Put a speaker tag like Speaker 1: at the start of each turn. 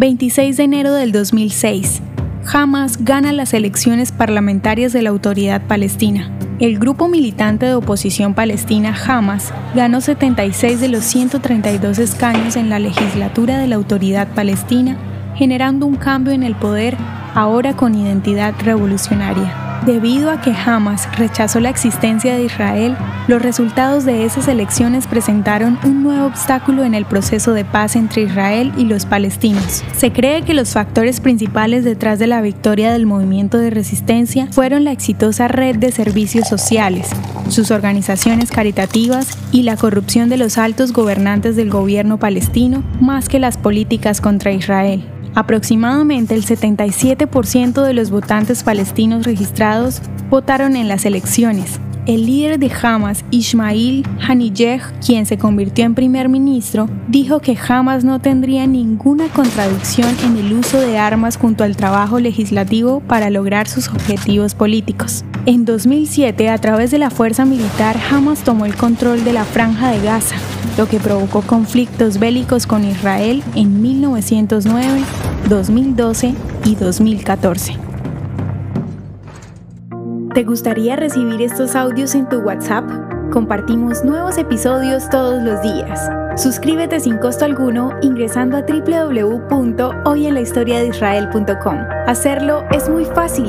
Speaker 1: 26 de enero del 2006. Hamas gana las elecciones parlamentarias de la Autoridad Palestina. El grupo militante de oposición palestina Hamas ganó 76 de los 132 escaños en la legislatura de la Autoridad Palestina, generando un cambio en el poder ahora con identidad revolucionaria. Debido a que Hamas rechazó la existencia de Israel, los resultados de esas elecciones presentaron un nuevo obstáculo en el proceso de paz entre Israel y los palestinos. Se cree que los factores principales detrás de la victoria del movimiento de resistencia fueron la exitosa red de servicios sociales, sus organizaciones caritativas y la corrupción de los altos gobernantes del gobierno palestino más que las políticas contra Israel. Aproximadamente el 77% de los votantes palestinos registrados votaron en las elecciones. El líder de Hamas, Ismail Haniyeh, quien se convirtió en primer ministro, dijo que Hamas no tendría ninguna contradicción en el uso de armas junto al trabajo legislativo para lograr sus objetivos políticos. En 2007, a través de la fuerza militar, Hamas tomó el control de la franja de Gaza, lo que provocó conflictos bélicos con Israel en 1909, 2012 y 2014. ¿Te gustaría recibir estos audios en tu WhatsApp? Compartimos nuevos episodios todos los días. Suscríbete sin costo alguno ingresando a www.hoyenlahistoriadeisrael.com. Hacerlo es muy fácil